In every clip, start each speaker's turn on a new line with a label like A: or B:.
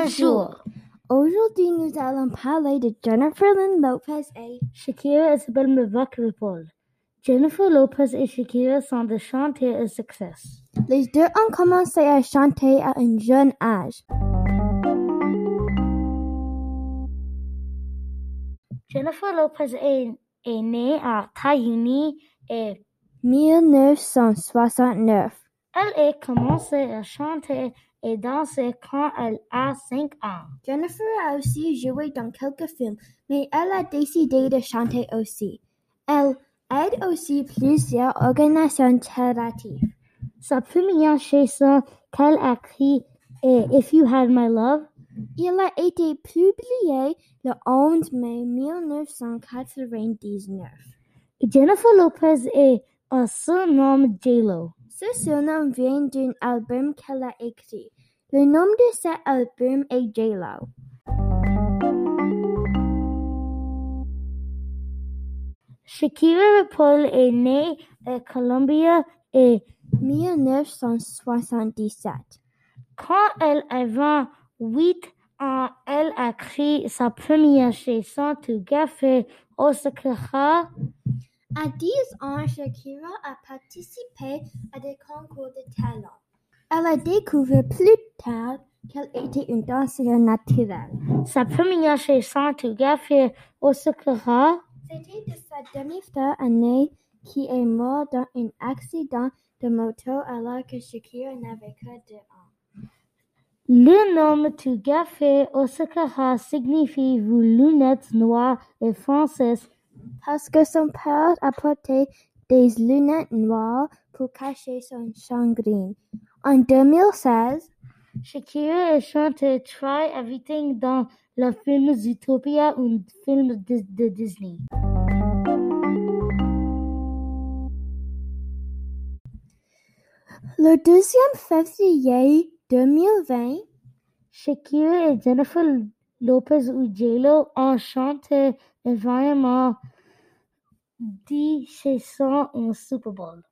A: Bonjour.
B: Aujourd'hui, nous allons parler de Jennifer Lynn Lopez et
A: Shakira Isabelle Mavak-Ripoll. Jennifer Lopez et Shakira sont des chanteurs à succès.
B: les deux ont commencé à chanter à un jeune âge.
A: Jennifer Lopez est, est née à Taïuni et
B: 1969.
A: Elle a commencé à chanter et danser quand elle a 5 ans.
B: Jennifer a aussi joué dans quelques films, mais elle a décidé de chanter aussi. Elle aide aussi plusieurs organisations caritatives.
A: Sa première chanson qu'elle a écrite est If You Had My Love.
B: Il a été publié le 11 mai 1999.
A: Jennifer Lopez est un surnom J-Lo.
B: Ce surnom vient d'un album qu'elle a écrit. Le nom de cet album est J-Lo.
A: Shakira Paul est née à Columbia et
B: 1977.
A: quand elle avait 8 ans, elle a écrit sa première chanson Café Osaka.
B: À 10 ans, Shakira a participé à des concours de talent. Elle a découvert plus tard qu'elle était une danseuse naturelle.
A: Sa première chanson Tu Café Osaka.
B: C'était de sa demi-frère aîné qui est mort dans un accident de moto alors que Shakira n'avait que deux ans.
A: Le nom Tu Café Osaka signifie vos lunettes noires et françaises.
B: Parce que son père apportait des lunettes noires pour cacher son chagrin. En 2016,
A: Shakira a chanté Try Everything dans le film Zootopia, un film de, Disney.
B: le 2 février 2020,
A: Shakira et Jennifer Lopez ou J-Lo ont chanté 10 chansons au Super Bowl.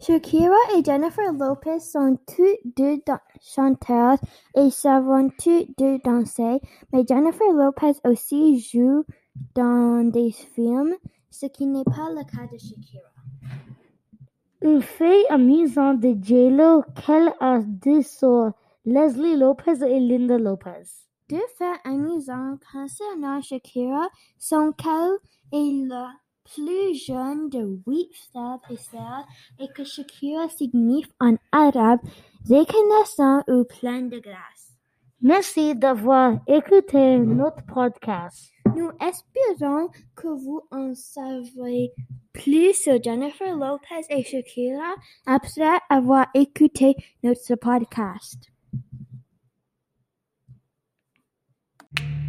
B: Shakira et Jennifer Lopez sont toutes deux chanteuses et savent toutes deux danser, mais Jennifer Lopez aussi joue dans des films, ce qui n'est pas le cas de Shakira.
A: Un fait amusant de J-Lo qu'elle a deux sœurs, Leslie Lopez et Linda Lopez.
B: Deux faits amusants concernant Shakira sont qu'elle est la plus jeune de huit frères et sœurs et que Shakira signifie en arabe reconnaissant ou plein de grâce.
A: Merci d'avoir écouté notre podcast.
B: Nous espérons que vous en savez plus sur Jennifer Lopez et Shakira après avoir écouté notre podcast. Thank you.